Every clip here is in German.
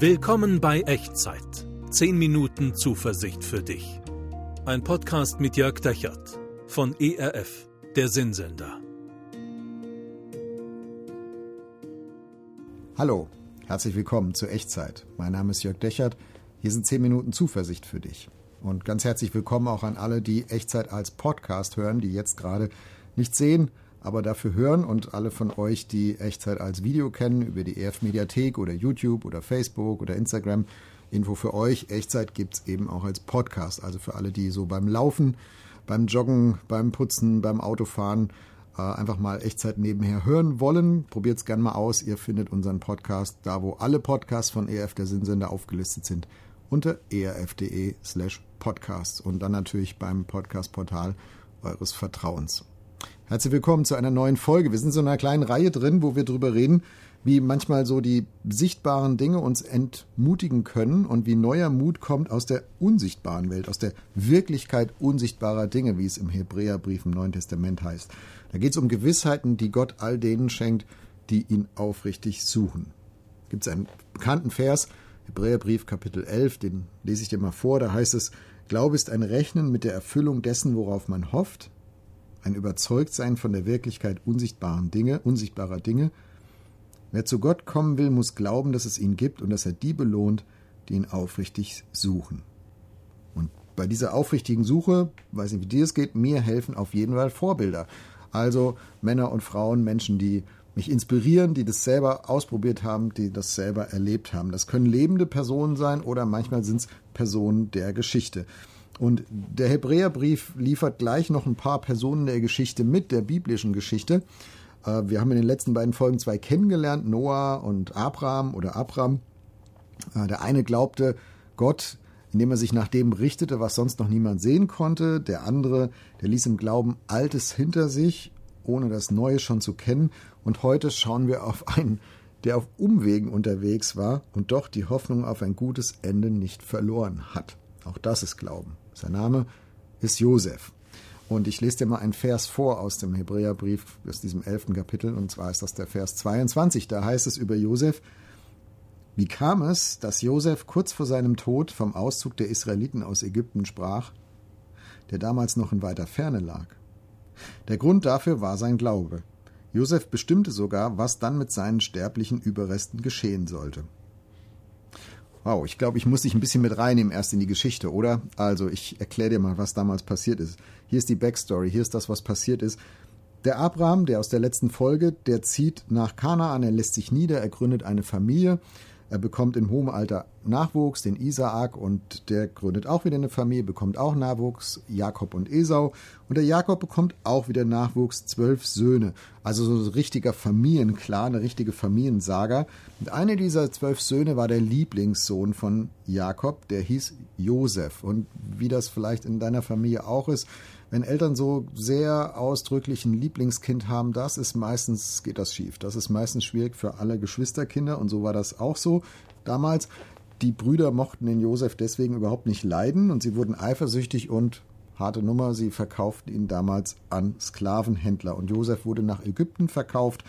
Willkommen bei Echtzeit. 10 Minuten Zuversicht für dich. Ein Podcast mit Jörg Dechert von ERF, der Sinnsender. Hallo, herzlich willkommen zu Echtzeit. Mein Name ist Jörg Dechert. Hier sind 10 Minuten Zuversicht für dich. Und ganz herzlich willkommen auch an alle, die Echtzeit als Podcast hören, die jetzt gerade nicht sehen, aber dafür hören und alle von euch, die Echtzeit als Video kennen, über die EF Mediathek oder YouTube oder Facebook oder Instagram. Info für euch, Echtzeit gibt es eben auch als Podcast, also für alle, die so beim Laufen, beim Joggen, beim Putzen, beim Autofahren äh, einfach mal Echtzeit nebenher hören wollen. Probiert es gerne mal aus. Ihr findet unseren Podcast da, wo alle Podcasts von EF der Sinnsender aufgelistet sind, unter erf.de slash podcasts und dann natürlich beim Podcast-Portal eures Vertrauens. Herzlich willkommen zu einer neuen Folge. Wir sind so in einer kleinen Reihe drin, wo wir darüber reden, wie manchmal so die sichtbaren Dinge uns entmutigen können und wie neuer Mut kommt aus der unsichtbaren Welt, aus der Wirklichkeit unsichtbarer Dinge, wie es im Hebräerbrief im Neuen Testament heißt. Da geht es um Gewissheiten, die Gott all denen schenkt, die ihn aufrichtig suchen. Gibt es einen bekannten Vers, Hebräerbrief Kapitel 11, den lese ich dir mal vor, da heißt es, Glaube ist ein Rechnen mit der Erfüllung dessen, worauf man hofft, ein Überzeugtsein von der Wirklichkeit unsichtbaren Dinge, unsichtbarer Dinge. Wer zu Gott kommen will, muss glauben, dass es ihn gibt und dass er die belohnt, die ihn aufrichtig suchen. Und bei dieser aufrichtigen Suche, weiß nicht, wie dir es geht, mir helfen auf jeden Fall Vorbilder. Also Männer und Frauen, Menschen, die mich inspirieren, die das selber ausprobiert haben, die das selber erlebt haben. Das können lebende Personen sein oder manchmal sind es Personen der Geschichte. Und der Hebräerbrief liefert gleich noch ein paar Personen der Geschichte mit, der biblischen Geschichte. Äh, wir haben in den letzten beiden Folgen zwei kennengelernt, Noah und Abraham oder Abram. Äh, der eine glaubte Gott, indem er sich nach dem richtete, was sonst noch niemand sehen konnte. Der andere, der ließ im Glauben Altes hinter sich, ohne das Neue schon zu kennen. Und heute schauen wir auf einen, der auf Umwegen unterwegs war und doch die Hoffnung auf ein gutes Ende nicht verloren hat. Auch das ist Glauben. Sein Name ist Josef. Und ich lese dir mal einen Vers vor aus dem Hebräerbrief, aus diesem elften Kapitel, und zwar ist das der Vers 22. Da heißt es über Josef, wie kam es, dass Josef kurz vor seinem Tod vom Auszug der Israeliten aus Ägypten sprach, der damals noch in weiter Ferne lag? Der Grund dafür war sein Glaube. Josef bestimmte sogar, was dann mit seinen sterblichen Überresten geschehen sollte. Wow, ich glaube, ich muss dich ein bisschen mit reinnehmen erst in die Geschichte, oder? Also, ich erkläre dir mal, was damals passiert ist. Hier ist die Backstory, hier ist das, was passiert ist. Der Abraham, der aus der letzten Folge, der zieht nach Kanaan, er lässt sich nieder, er gründet eine Familie er bekommt in hohem Alter Nachwuchs, den Isaak, und der gründet auch wieder eine Familie, bekommt auch Nachwuchs, Jakob und Esau. Und der Jakob bekommt auch wieder Nachwuchs, zwölf Söhne. Also so ein richtiger Familienclan, eine richtige Familiensaga. Und einer dieser zwölf Söhne war der Lieblingssohn von Jakob, der hieß Josef. Und wie das vielleicht in deiner Familie auch ist, wenn Eltern so sehr ausdrücklich ein Lieblingskind haben, das ist meistens, geht das schief. Das ist meistens schwierig für alle Geschwisterkinder und so war das auch so damals. Die Brüder mochten den Josef deswegen überhaupt nicht leiden und sie wurden eifersüchtig und harte Nummer, sie verkauften ihn damals an Sklavenhändler und Josef wurde nach Ägypten verkauft,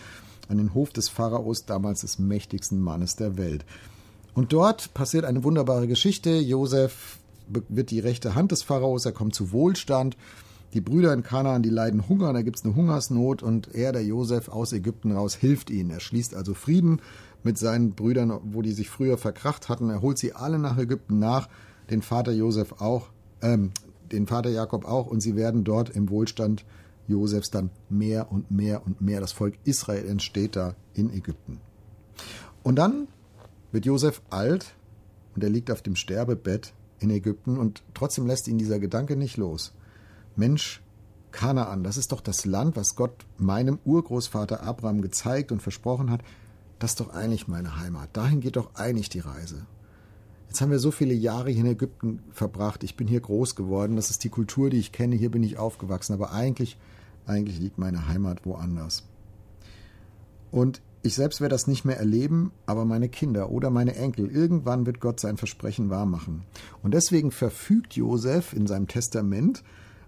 an den Hof des Pharaos, damals des mächtigsten Mannes der Welt. Und dort passiert eine wunderbare Geschichte. Josef wird die rechte Hand des Pharaos, er kommt zu Wohlstand die Brüder in Kanaan, die leiden Hunger, da gibt es eine Hungersnot und er, der Josef aus Ägypten raus, hilft ihnen. Er schließt also Frieden mit seinen Brüdern, wo die sich früher verkracht hatten. Er holt sie alle nach Ägypten nach, den Vater Josef auch, ähm, den Vater Jakob auch und sie werden dort im Wohlstand Josefs dann mehr und mehr und mehr. Das Volk Israel entsteht da in Ägypten. Und dann wird Josef alt und er liegt auf dem Sterbebett in Ägypten und trotzdem lässt ihn dieser Gedanke nicht los. Mensch, Kanaan, das ist doch das Land, was Gott meinem Urgroßvater Abraham gezeigt und versprochen hat. Das ist doch eigentlich meine Heimat. Dahin geht doch eigentlich die Reise. Jetzt haben wir so viele Jahre hier in Ägypten verbracht. Ich bin hier groß geworden. Das ist die Kultur, die ich kenne. Hier bin ich aufgewachsen. Aber eigentlich, eigentlich liegt meine Heimat woanders. Und ich selbst werde das nicht mehr erleben, aber meine Kinder oder meine Enkel, irgendwann wird Gott sein Versprechen wahrmachen. Und deswegen verfügt Josef in seinem Testament,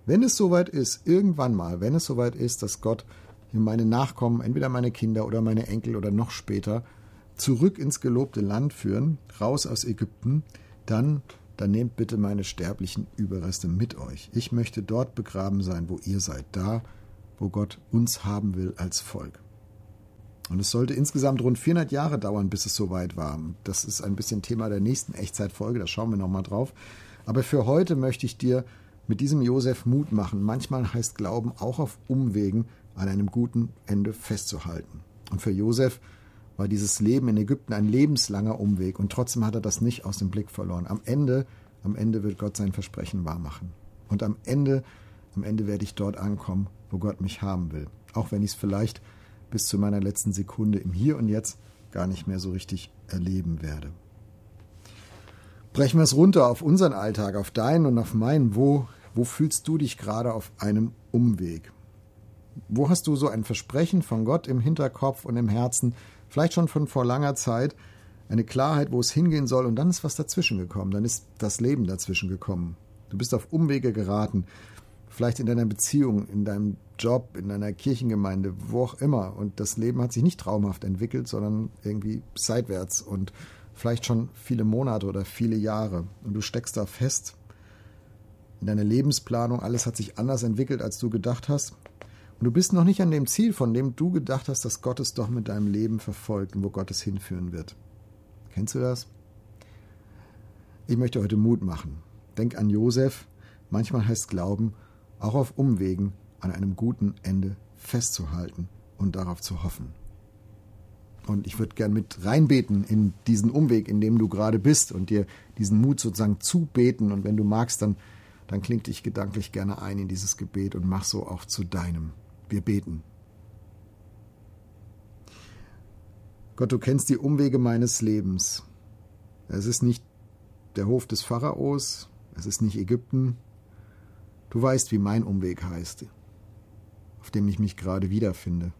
wenn es soweit ist, irgendwann mal, wenn es soweit ist, dass Gott meine Nachkommen, entweder meine Kinder oder meine Enkel oder noch später, zurück ins gelobte Land führen, raus aus Ägypten, dann, dann nehmt bitte meine sterblichen Überreste mit euch. Ich möchte dort begraben sein, wo ihr seid, da, wo Gott uns haben will als Volk. Und es sollte insgesamt rund 400 Jahre dauern, bis es soweit war. Das ist ein bisschen Thema der nächsten Echtzeitfolge, da schauen wir nochmal drauf. Aber für heute möchte ich dir mit diesem Josef Mut machen. Manchmal heißt Glauben auch auf Umwegen an einem guten Ende festzuhalten. Und für Josef war dieses Leben in Ägypten ein lebenslanger Umweg und trotzdem hat er das nicht aus dem Blick verloren. Am Ende, am Ende wird Gott sein Versprechen wahrmachen. Und am Ende, am Ende werde ich dort ankommen, wo Gott mich haben will. Auch wenn ich es vielleicht bis zu meiner letzten Sekunde im Hier und Jetzt gar nicht mehr so richtig erleben werde. Brechen wir es runter auf unseren Alltag, auf deinen und auf meinen. Wo, wo fühlst du dich gerade auf einem Umweg? Wo hast du so ein Versprechen von Gott im Hinterkopf und im Herzen, vielleicht schon von vor langer Zeit, eine Klarheit, wo es hingehen soll, und dann ist was dazwischen gekommen, dann ist das Leben dazwischen gekommen. Du bist auf Umwege geraten, vielleicht in deiner Beziehung, in deinem Job, in deiner Kirchengemeinde, wo auch immer. Und das Leben hat sich nicht traumhaft entwickelt, sondern irgendwie seitwärts und vielleicht schon viele Monate oder viele Jahre. Und du steckst da fest in deiner Lebensplanung, alles hat sich anders entwickelt, als du gedacht hast. Und du bist noch nicht an dem Ziel, von dem du gedacht hast, dass Gott es doch mit deinem Leben verfolgt und wo Gott es hinführen wird. Kennst du das? Ich möchte heute Mut machen. Denk an Josef. Manchmal heißt Glauben, auch auf Umwegen an einem guten Ende festzuhalten und darauf zu hoffen. Und ich würde gern mit reinbeten in diesen Umweg, in dem du gerade bist und dir diesen Mut sozusagen zubeten. Und wenn du magst, dann, dann klingt dich gedanklich gerne ein in dieses Gebet und mach so auch zu deinem. Wir beten. Gott, du kennst die Umwege meines Lebens. Es ist nicht der Hof des Pharaos, es ist nicht Ägypten, Du weißt, wie mein Umweg heißt, auf dem ich mich gerade wiederfinde.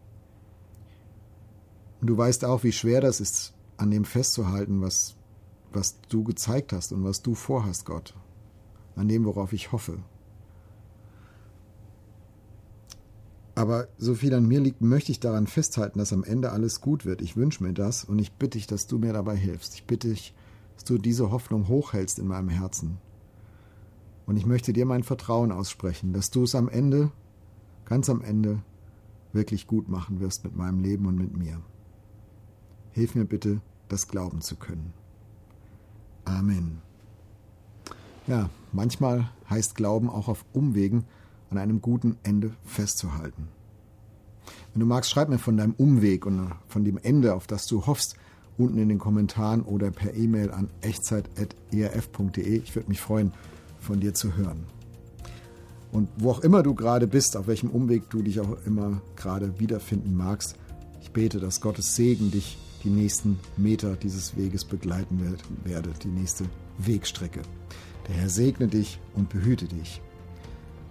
Und du weißt auch, wie schwer das ist, an dem festzuhalten, was, was du gezeigt hast und was du vorhast, Gott, an dem, worauf ich hoffe. Aber so viel an mir liegt, möchte ich daran festhalten, dass am Ende alles gut wird. Ich wünsche mir das und ich bitte dich, dass du mir dabei hilfst. Ich bitte dich, dass du diese Hoffnung hochhältst in meinem Herzen. Und ich möchte dir mein Vertrauen aussprechen, dass du es am Ende, ganz am Ende, wirklich gut machen wirst mit meinem Leben und mit mir. Hilf mir bitte, das glauben zu können. Amen. Ja, manchmal heißt Glauben auch auf Umwegen an einem guten Ende festzuhalten. Wenn du magst, schreib mir von deinem Umweg und von dem Ende, auf das du hoffst, unten in den Kommentaren oder per E-Mail an echtzeit.erf.de. Ich würde mich freuen, von dir zu hören. Und wo auch immer du gerade bist, auf welchem Umweg du dich auch immer gerade wiederfinden magst, ich bete, dass Gottes Segen dich die nächsten Meter dieses Weges begleiten werde, die nächste Wegstrecke. Der Herr segne dich und behüte dich.